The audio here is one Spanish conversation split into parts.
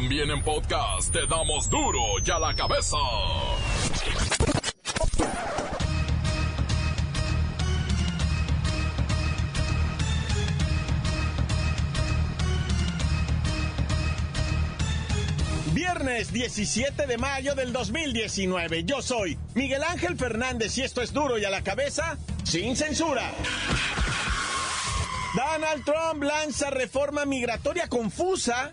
También en podcast te damos duro y a la cabeza. Viernes 17 de mayo del 2019. Yo soy Miguel Ángel Fernández y esto es duro y a la cabeza sin censura. Donald Trump lanza reforma migratoria confusa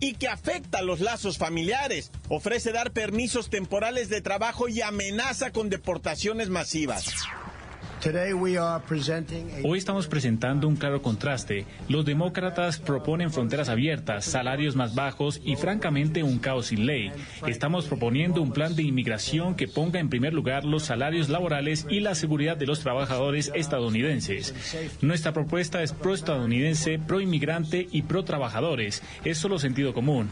y que afecta los lazos familiares. Ofrece dar permisos temporales de trabajo y amenaza con deportaciones masivas. Hoy estamos presentando un claro contraste. Los demócratas proponen fronteras abiertas, salarios más bajos y francamente un caos sin ley. Estamos proponiendo un plan de inmigración que ponga en primer lugar los salarios laborales y la seguridad de los trabajadores estadounidenses. Nuestra propuesta es pro-estadounidense, pro-inmigrante y pro-trabajadores. Es solo sentido común.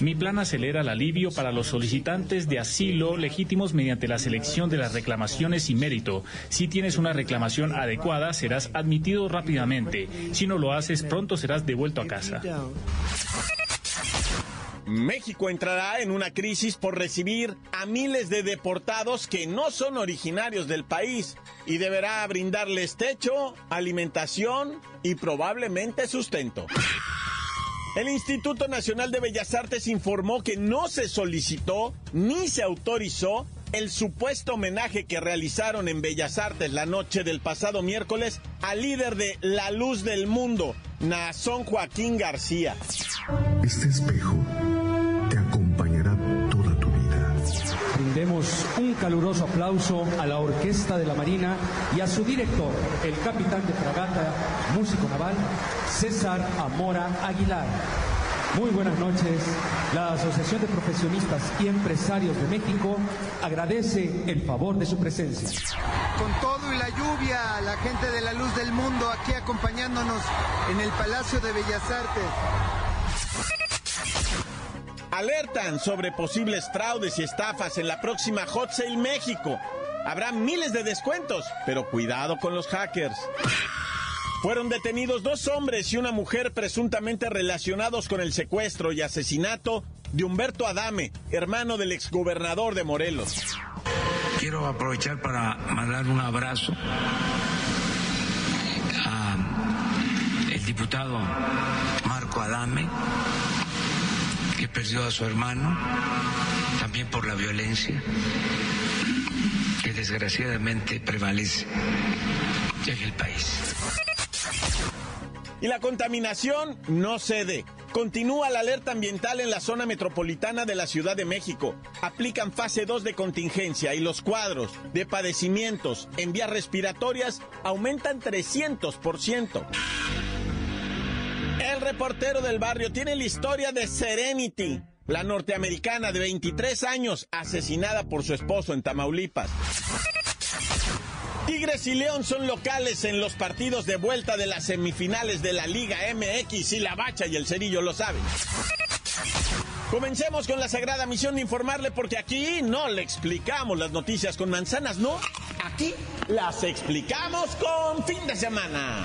Mi plan acelera el alivio para los solicitantes de asilo legítimos mediante la selección de las reclamaciones y mérito. Si tienes una reclamación adecuada, serás admitido rápidamente. Si no lo haces, pronto serás devuelto a casa. México entrará en una crisis por recibir a miles de deportados que no son originarios del país y deberá brindarles techo, alimentación y probablemente sustento. El Instituto Nacional de Bellas Artes informó que no se solicitó ni se autorizó el supuesto homenaje que realizaron en Bellas Artes la noche del pasado miércoles al líder de La Luz del Mundo, Nazón Joaquín García. Este espejo Un caluroso aplauso a la Orquesta de la Marina y a su director, el capitán de fragata, músico naval, César Amora Aguilar. Muy buenas noches. La Asociación de Profesionistas y Empresarios de México agradece el favor de su presencia. Con todo y la lluvia, la gente de la luz del mundo aquí acompañándonos en el Palacio de Bellas Artes. Alertan sobre posibles fraudes y estafas en la próxima Hot Sale México. Habrá miles de descuentos, pero cuidado con los hackers. Fueron detenidos dos hombres y una mujer presuntamente relacionados con el secuestro y asesinato de Humberto Adame, hermano del exgobernador de Morelos. Quiero aprovechar para mandar un abrazo al diputado Marco Adame, que perdió a su hermano, también por la violencia que desgraciadamente prevalece en el país. Y la contaminación no cede. Continúa la alerta ambiental en la zona metropolitana de la Ciudad de México. Aplican fase 2 de contingencia y los cuadros de padecimientos en vías respiratorias aumentan 300%. Reportero del barrio tiene la historia de Serenity, la norteamericana de 23 años asesinada por su esposo en Tamaulipas. Tigres y León son locales en los partidos de vuelta de las semifinales de la Liga MX y la Bacha y el Cerillo lo saben. Comencemos con la sagrada misión de informarle porque aquí no le explicamos las noticias con manzanas, no. Aquí las explicamos con fin de semana.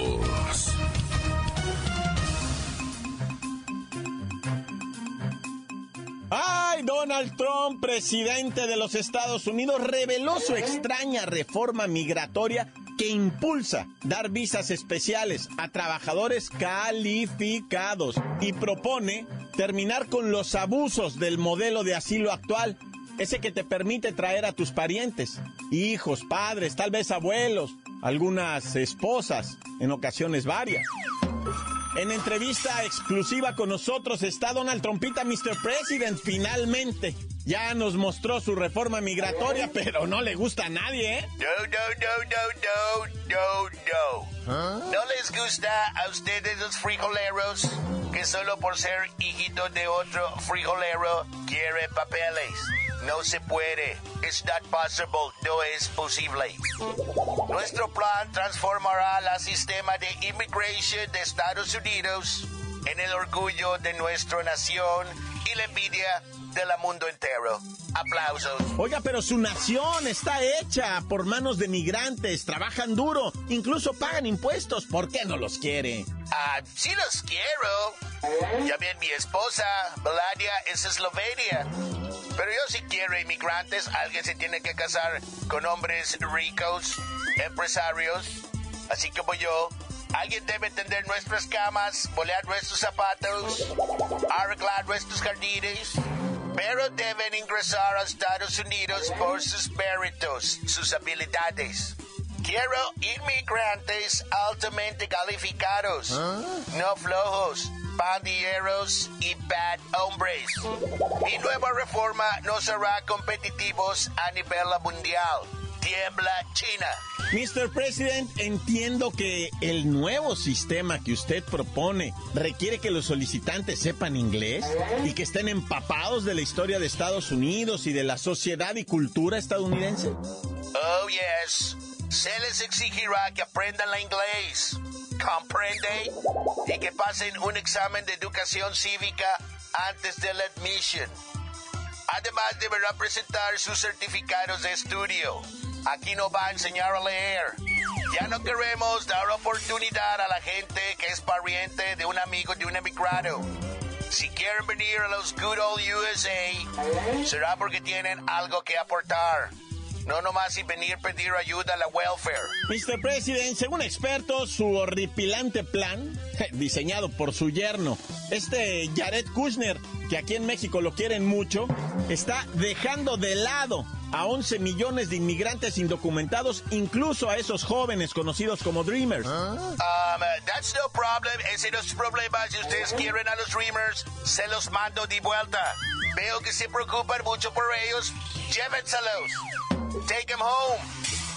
¡Ay! Donald Trump, presidente de los Estados Unidos, reveló su extraña reforma migratoria que impulsa dar visas especiales a trabajadores calificados y propone terminar con los abusos del modelo de asilo actual, ese que te permite traer a tus parientes, hijos, padres, tal vez abuelos, algunas esposas, en ocasiones varias. En entrevista exclusiva con nosotros está Donald Trumpita, Mr. President, finalmente. Ya nos mostró su reforma migratoria, pero no le gusta a nadie, ¿eh? No, no, no, no, no, no, no. ¿No les gusta a ustedes los frijoleros que solo por ser hijito de otro frijolero quiere papeles? No se puede. It's not possible. No es posible. Nuestro plan transformará el sistema de inmigración de Estados Unidos en el orgullo de nuestra nación y la envidia del mundo entero. Aplausos. Oiga, pero su nación está hecha por manos de migrantes, trabajan duro, incluso pagan impuestos. ¿Por qué no los quiere? Ah, sí los quiero. Ya bien, mi esposa, Melania, es Eslovenia. Pero yo sí quiero inmigrantes. Alguien se tiene que casar con hombres ricos, empresarios, así como yo. Alguien debe tender nuestras camas, bolear nuestros zapatos, arreglar nuestros jardines pero deben ingresar a Estados Unidos por sus méritos, sus habilidades. Quiero inmigrantes altamente calificados, no flojos, pandilleros y bad hombres. Mi nueva reforma nos hará competitivos a nivel mundial tiembla China. Mr. President, entiendo que el nuevo sistema que usted propone requiere que los solicitantes sepan inglés y que estén empapados de la historia de Estados Unidos y de la sociedad y cultura estadounidense. Oh, yes. Se les exigirá que aprendan la inglés. ¿Comprende? Y que pasen un examen de educación cívica antes de la admisión. Además, deberá presentar sus certificados de estudio. Aquí nos va a enseñar a leer. Ya no queremos dar oportunidad a la gente que es pariente de un amigo de un emigrado. Si quieren venir a los good old USA, será porque tienen algo que aportar. No nomás y venir a pedir ayuda a la welfare. Mr. President, según expertos, su horripilante plan, diseñado por su yerno, este Jared Kushner, que aquí en México lo quieren mucho, está dejando de lado a 11 millones de inmigrantes indocumentados, incluso a esos jóvenes conocidos como Dreamers. Um, that's no problem. Ese no es problema. Si ustedes quieren a los Dreamers, se los mando de vuelta. Veo que se preocupan mucho por ellos. Llévenselos. Take them home.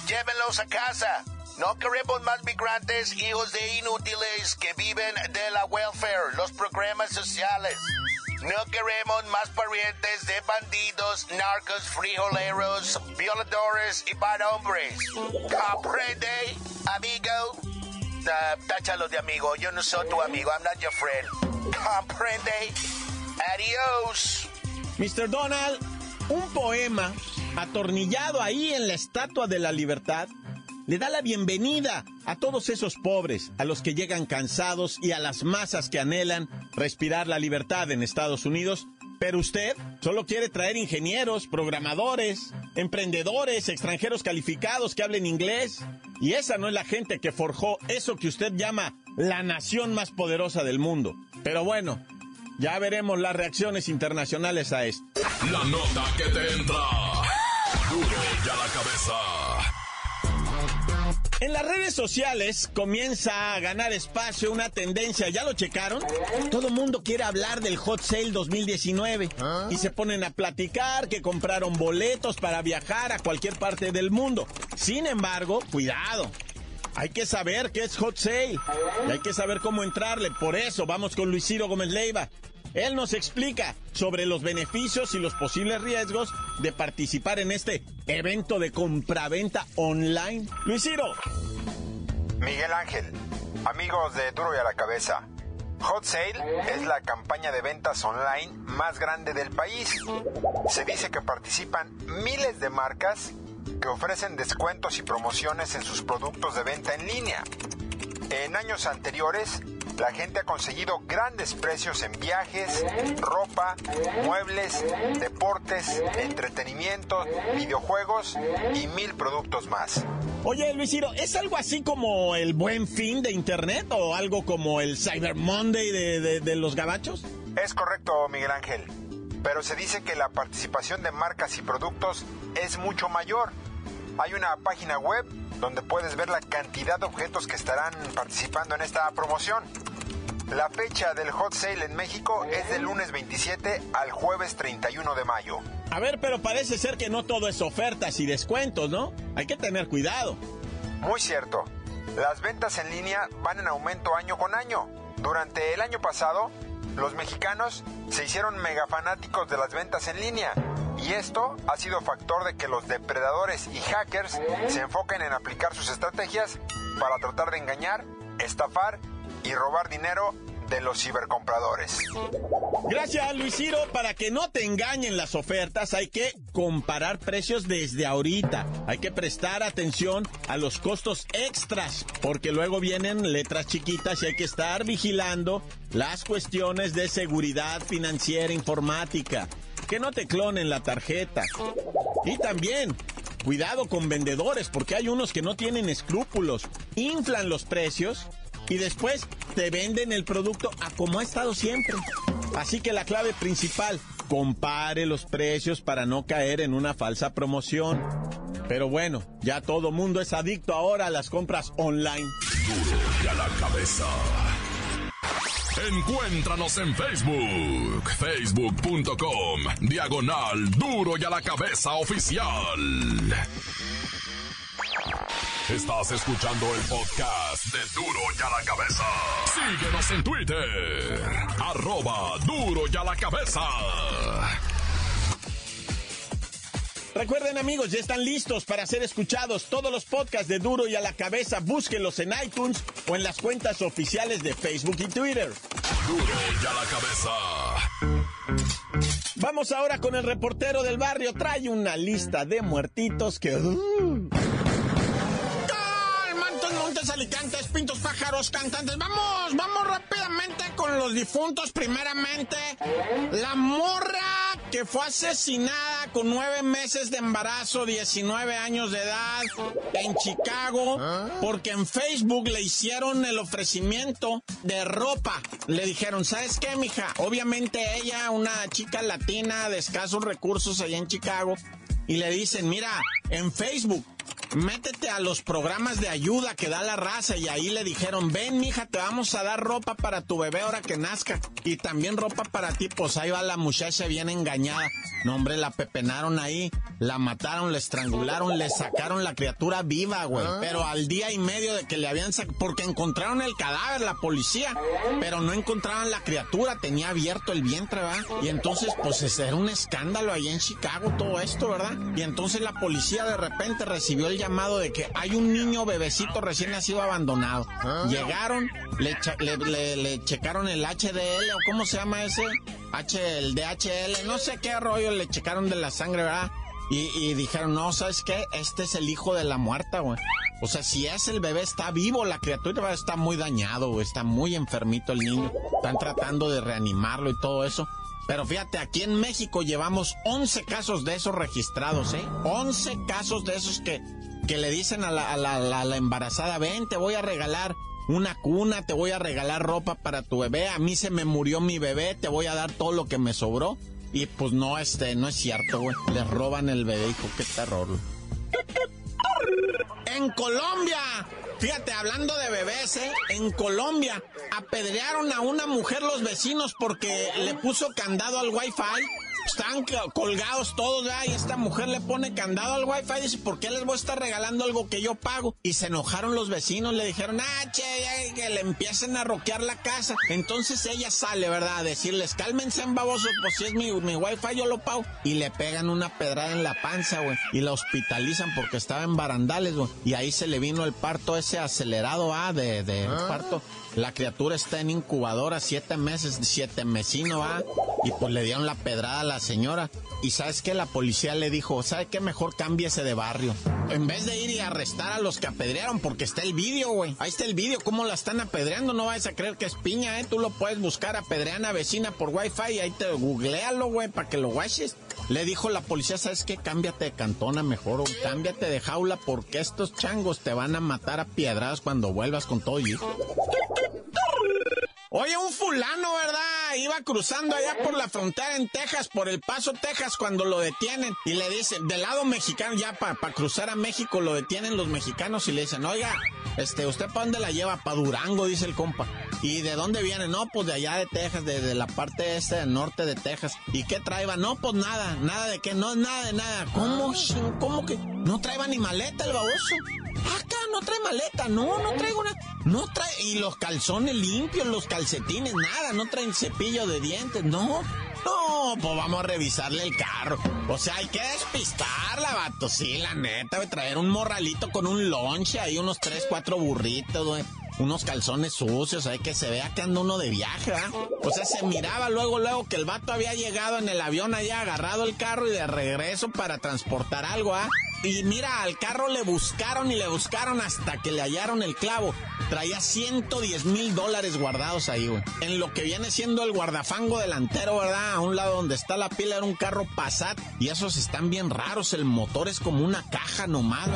Llévenlos a casa. No queremos más migrantes, hijos de inútiles que viven de la welfare, los programas sociales. No queremos más parientes de bandidos, narcos, frijoleros, violadores y bad hombres. ¿Comprende, amigo? Uh, táchalo de amigo. Yo no soy tu amigo. I'm not your friend. ¿Comprende? Adiós. Mr. Donald, un poema atornillado ahí en la Estatua de la Libertad le da la bienvenida a todos esos pobres, a los que llegan cansados y a las masas que anhelan respirar la libertad en Estados Unidos. Pero usted solo quiere traer ingenieros, programadores, emprendedores, extranjeros calificados que hablen inglés. Y esa no es la gente que forjó eso que usted llama la nación más poderosa del mundo. Pero bueno, ya veremos las reacciones internacionales a esto. La nota que te entra. Cabeza. En las redes sociales comienza a ganar espacio una tendencia, ¿ya lo checaron? Todo el mundo quiere hablar del Hot Sale 2019 y se ponen a platicar que compraron boletos para viajar a cualquier parte del mundo. Sin embargo, cuidado, hay que saber qué es Hot Sale y hay que saber cómo entrarle. Por eso vamos con Luis Ciro Gómez Leiva. Él nos explica sobre los beneficios y los posibles riesgos de participar en este evento de compraventa online. Luis Ciro. Miguel Ángel, amigos de Duro y a la Cabeza. Hot Sale es la campaña de ventas online más grande del país. Se dice que participan miles de marcas que ofrecen descuentos y promociones en sus productos de venta en línea. En años anteriores, la gente ha conseguido grandes precios en viajes, ropa, muebles, deportes, entretenimiento, videojuegos y mil productos más. Oye, Luis Ciro, ¿es algo así como el buen fin de Internet o algo como el Cyber Monday de, de los gabachos? Es correcto, Miguel Ángel. Pero se dice que la participación de marcas y productos es mucho mayor. Hay una página web donde puedes ver la cantidad de objetos que estarán participando en esta promoción. La fecha del hot sale en México es del lunes 27 al jueves 31 de mayo. A ver, pero parece ser que no todo es ofertas y descuentos, ¿no? Hay que tener cuidado. Muy cierto. Las ventas en línea van en aumento año con año. Durante el año pasado, los mexicanos se hicieron mega fanáticos de las ventas en línea Y esto ha sido factor de que los depredadores y hackers se enfoquen en aplicar sus estrategias para tratar de engañar, estafar y robar dinero de los cibercompradores. Gracias, Luis Ciro. Para que no te engañen las ofertas, hay que comparar precios desde ahorita. Hay que prestar atención a los costos extras, porque luego vienen letras chiquitas y hay que estar vigilando las cuestiones de seguridad financiera informática. Que no te clonen la tarjeta. Y también Cuidado con vendedores, porque hay unos que no tienen escrúpulos, inflan los precios y después te venden el producto a como ha estado siempre. Así que la clave principal, compare los precios para no caer en una falsa promoción. Pero bueno, ya todo mundo es adicto ahora a las compras online. Duro y a la cabeza. Encuéntranos en Facebook, facebook.com, diagonal duro y a la cabeza oficial. Estás escuchando el podcast de Duro y a la Cabeza. Síguenos en Twitter. Arroba Duro y a la Cabeza. Recuerden amigos, ya están listos para ser escuchados todos los podcasts de Duro y a la Cabeza. Búsquenlos en iTunes o en las cuentas oficiales de Facebook y Twitter. Duro y a la Cabeza. Vamos ahora con el reportero del barrio. Trae una lista de muertitos que... uh, pintos, pájaros, cantantes. Vamos, vamos rápidamente con los difuntos. Primeramente, la morra que fue asesinada con nueve meses de embarazo, 19 años de edad, en Chicago, porque en Facebook le hicieron el ofrecimiento de ropa. Le dijeron, ¿sabes qué, mija? Obviamente ella, una chica latina de escasos recursos allá en Chicago, y le dicen, mira, en Facebook, métete a los programas de ayuda que da la raza y ahí le dijeron, ven mija, te vamos a dar ropa para tu bebé ahora que nazca y también ropa para ti, pues ahí va la muchacha bien engañada. No hombre, la pepenaron ahí, la mataron, la estrangularon, le sacaron la criatura viva, güey. Pero al día y medio de que le habían sacado, porque encontraron el cadáver, la policía, pero no encontraban la criatura, tenía abierto el vientre, ¿verdad? Y entonces, pues ese era un escándalo ahí en Chicago todo esto, ¿verdad? Y entonces la policía de repente recibió el llamado de que hay un niño bebecito recién nacido abandonado. Llegaron, le, le, le- le checaron el HDL o cómo se llama ese, H, el DHL, no sé qué rollo, le checaron de la sangre, ¿verdad? Y, y dijeron, no, ¿sabes qué? Este es el hijo de la muerta, güey. O sea, si es el bebé, está vivo, la criatura está muy dañado, güey, está muy enfermito el niño. Están tratando de reanimarlo y todo eso. Pero fíjate, aquí en México llevamos 11 casos de esos registrados, ¿eh? 11 casos de esos que, que le dicen a la, a la- la- la embarazada, ven, te voy a regalar una cuna, te voy a regalar ropa para tu bebé, a mí se me murió mi bebé, te voy a dar todo lo que me sobró. Y pues no, este, no es cierto, güey. Les roban el bebé, hijo, qué terror. En Colombia, fíjate, hablando de bebés, ¿eh? En Colombia apedrearon a una mujer los vecinos porque le puso candado al wifi. Están colgados todos, ¿verdad? Y esta mujer le pone candado al wifi y dice, ¿por qué les voy a estar regalando algo que yo pago? Y se enojaron los vecinos, le dijeron, ah, che, ya, que le empiecen a roquear la casa. Entonces ella sale, ¿verdad? A decirles, cálmense en babosos, pues si es mi, mi wifi yo lo pago. Y le pegan una pedrada en la panza, güey. Y la hospitalizan porque estaba en barandales, güey. Y ahí se le vino el parto ese acelerado, ah, de, de parto. La criatura está en incubadora siete meses, siete mesino, ah. Y pues le dieron la pedrada a la señora. Y sabes que la policía le dijo, ¿sabe qué? Mejor cámbiese de barrio. En vez de ir y arrestar a los que apedrearon, porque está el vídeo, güey. Ahí está el vídeo, cómo la están apedreando. No vayas a creer que es piña, ¿eh? Tú lo puedes buscar, apedrean a vecina por wifi y ahí te googlealo, güey, para que lo guaches. Le dijo la policía, ¿sabes qué? Cámbiate de cantona mejor, o cámbiate de jaula, porque estos changos te van a matar a piedradas cuando vuelvas con todo y... Oye, un fulano, ¿verdad? Iba cruzando allá por la frontera en Texas, por El Paso, Texas, cuando lo detienen. Y le dicen, del lado mexicano, ya para cruzar a México, lo detienen los mexicanos y le dicen, oiga, este, ¿usted para dónde la lleva? Para Durango, dice el compa. ¿Y de dónde viene? No, pues de allá de Texas, de, de la parte este del norte de Texas. ¿Y qué traeba? No, pues nada, nada de qué, no, nada de nada. ¿Cómo, chin? ¿Cómo que? No traeba ni maleta el baboso. Acá no trae maleta, no, no traigo una. No trae. Y los calzones limpios, los calcetines, nada, no traen cepillo de dientes, no. No, pues vamos a revisarle el carro. O sea, hay que despistarla, vato. Sí, la neta, voy traer un morralito con un lonche ahí, unos tres, cuatro burritos, güey unos calzones sucios, hay que se vea que anda uno de viaje, ¿verdad? O sea, se miraba luego, luego que el vato había llegado en el avión allá, agarrado el carro y de regreso para transportar algo, ¿ah? Y mira, al carro le buscaron y le buscaron hasta que le hallaron el clavo. Traía 110 mil dólares guardados ahí, güey. En lo que viene siendo el guardafango delantero, ¿verdad? A un lado donde está la pila era un carro Passat. Y esos están bien raros. El motor es como una caja nomás,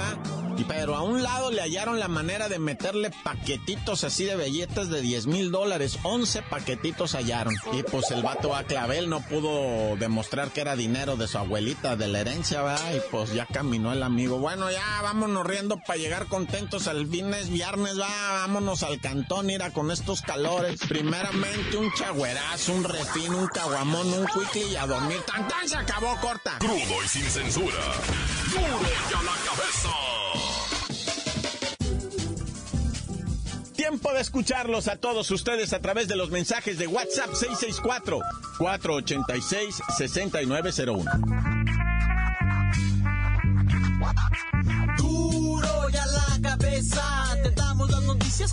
Y pero a un lado le hallaron la manera de meterle paquetitos así de billetes de 10 mil dólares. 11 paquetitos hallaron. Y pues el vato a clavel no pudo demostrar que era dinero de su abuelita, de la herencia, ¿verdad? Y pues ya caminó el amigo. Bueno, ya vámonos riendo para llegar contentos al viernes, viernes, vámonos al cantón, ira con estos calores. Primeramente un chagüerazo, un refín, un caguamón, un cuicle y a dormir. ¡Tan, tan! Se acabó, corta. Crudo y sin censura. ¡Duro y a la cabeza! Tiempo de escucharlos a todos ustedes a través de los mensajes de WhatsApp 664 486 6901.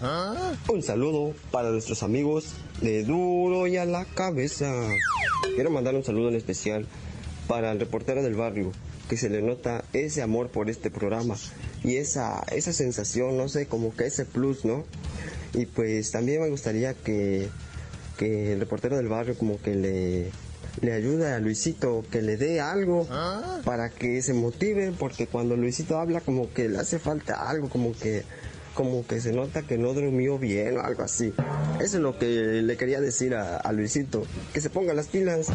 ¿Ah? Un saludo para nuestros amigos de Duro y a la cabeza. Quiero mandar un saludo en especial para el reportero del barrio, que se le nota ese amor por este programa y esa, esa sensación, no sé, como que ese plus, ¿no? Y pues también me gustaría que, que el reportero del barrio como que le, le ayude a Luisito, que le dé algo ¿Ah? para que se motive, porque cuando Luisito habla como que le hace falta algo, como que como que se nota que no durmió bien o algo así. Eso es lo que le quería decir a, Luisito, que se ponga las pilas.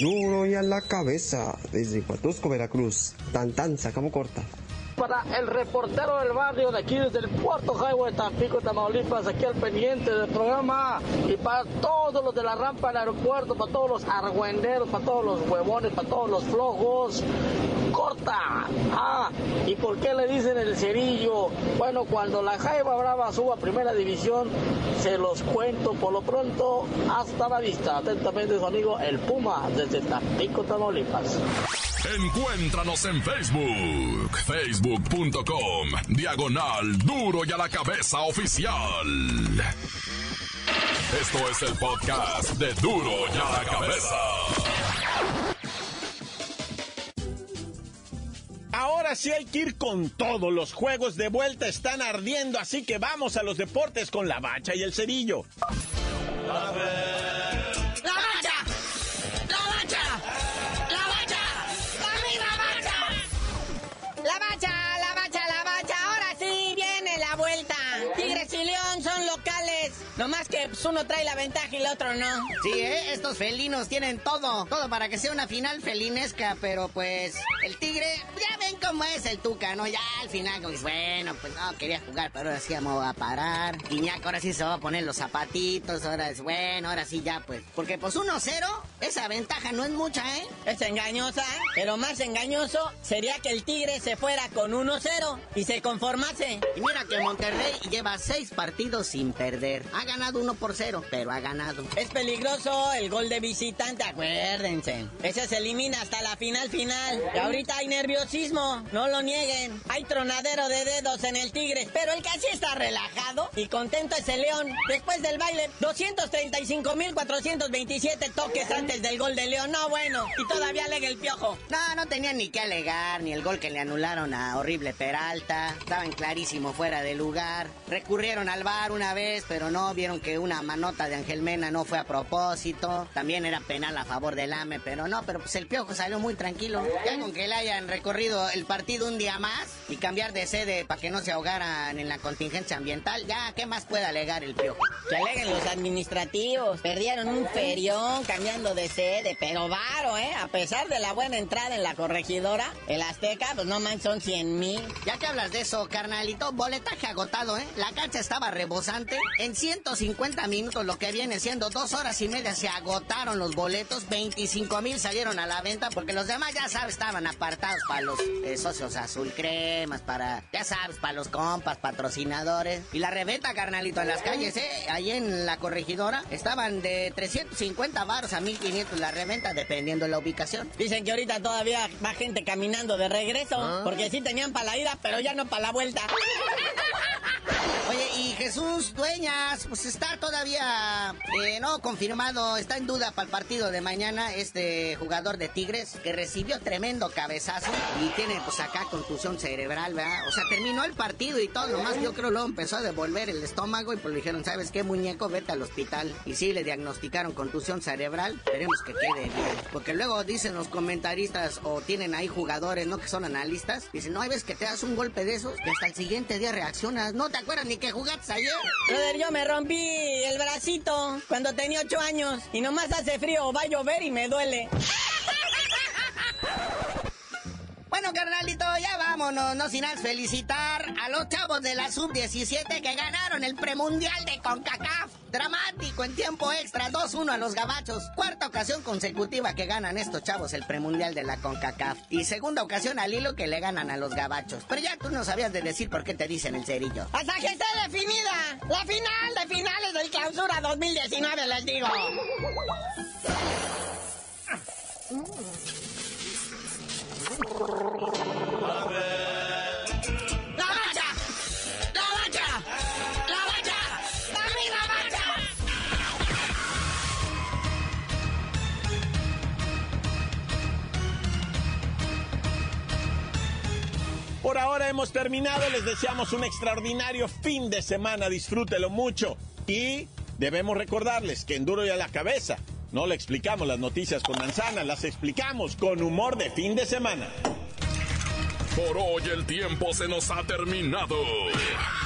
Duro y a la cabeza, desde Huatusco, Veracruz. Tan tan, se acabó corta para el reportero del barrio de aquí desde el puerto Highway Tampico, Tamaulipas, aquí al pendiente del programa y para todos los de la rampa del aeropuerto, para todos los argüenderos, para todos los huevones, para todos los flojos. Corta. Ah, ¿y por qué le dicen el cerillo? Bueno, cuando la Jaiba Brava suba a primera división, se los cuento por lo pronto. Hasta la vista. Atentamente su amigo El Puma desde Tampico, Tamaulipas. Encuéntranos en Facebook, facebook.com, diagonal duro y a la cabeza oficial. Esto es el podcast de duro y a la cabeza. Ahora sí hay que ir con todo. Los juegos de vuelta están ardiendo, así que vamos a los deportes con la bacha y el cerillo. No más que pues, uno trae la ventaja y el otro no. Sí, ¿eh? estos felinos tienen todo, todo para que sea una final felinesca, pero pues el tigre, cómo es el tuca, ¿no? Ya al final, pues bueno, pues no, quería jugar, pero ahora sí vamos a parar. Guiñac ahora sí se va a poner los zapatitos, ahora es bueno, ahora sí ya pues. Porque pues 1-0, esa ventaja no es mucha, ¿eh? Es engañosa, ¿eh? Pero más engañoso sería que el tigre se fuera con 1-0 y se conformase. Y mira que Monterrey lleva seis partidos sin perder ganado uno por cero, pero ha ganado. Es peligroso el gol de visitante, acuérdense. Ese se elimina hasta la final final. Y ahorita hay nerviosismo, no lo nieguen. Hay tronadero de dedos en el Tigre, pero el que así está relajado y contento es el León. Después del baile, 235.427 toques antes del gol de León. No, bueno, y todavía alega el piojo. No, no tenían ni que alegar, ni el gol que le anularon a horrible Peralta. Estaban clarísimo fuera de lugar. Recurrieron al bar una vez, pero no vieron que una manota de Ángel Mena no fue a propósito. También era penal a favor del AME, pero no, pero pues el piojo salió muy tranquilo. Ya con que le hayan recorrido el partido un día más y cambiar de sede para que no se ahogaran en la contingencia ambiental. Ya, ¿qué más puede alegar el piojo? Que aleguen los administrativos. Perdieron un ferión cambiando de sede, pero varo, ¿eh? A pesar de la buena entrada en la corregidora, el Azteca, pues no man, son 100 mil. Ya que hablas de eso, carnalito, boletaje agotado, ¿eh? La cancha estaba rebosante. En 150 minutos, lo que viene siendo dos horas y media, se agotaron los boletos. 25 mil salieron a la venta porque los demás, ya sabes, estaban apartados para los eh, socios azul cremas, para, ya sabes, para los compas, patrocinadores. Y la reventa, carnalito, en las calles, ¿eh? Ahí en la corregidora, estaban de 350 baros a 1500 la reventa, dependiendo de la ubicación. Dicen que ahorita todavía va gente caminando de regreso, porque sí tenían para la ida, pero ya no para la vuelta. Oye, y Jesús Dueñas, pues está todavía eh, no confirmado, está en duda para el partido de mañana este jugador de Tigres que recibió tremendo cabezazo y tiene pues acá contusión cerebral, ¿verdad? O sea, terminó el partido y todo, nomás yo creo luego empezó a devolver el estómago y pues le dijeron, ¿sabes qué, muñeco? Vete al hospital. Y sí, le diagnosticaron contusión cerebral, esperemos que quede bien. Porque luego dicen los comentaristas o tienen ahí jugadores, ¿no? Que son analistas, dicen, no, hay veces que te das un golpe de esos y hasta el siguiente día reaccionas, no te acuerdas ni que jugaste ayer. Brother, yo me rompí el bracito cuando tenía ocho años y nomás hace frío, va a llover y me duele. Bueno, carnalito, ya vámonos, no sin antes felicitar a los chavos de la Sub-17 que ganaron el premundial de CONCACAF. Dramático en tiempo extra, 2-1 a los gabachos. Cuarta ocasión consecutiva que ganan estos chavos el premundial de la CONCACAF. Y segunda ocasión al hilo que le ganan a los gabachos. Pero ya tú no sabías de decir por qué te dicen el cerillo. Hasta que esté definida la final de finales del clausura 2019, les digo. Por ahora hemos terminado, les deseamos un extraordinario fin de semana, disfrútelo mucho. Y debemos recordarles que en duro y a la cabeza no le explicamos las noticias con manzana, las explicamos con humor de fin de semana. Por hoy el tiempo se nos ha terminado.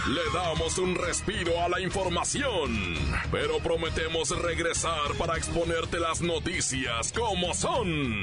Le damos un respiro a la información, pero prometemos regresar para exponerte las noticias como son.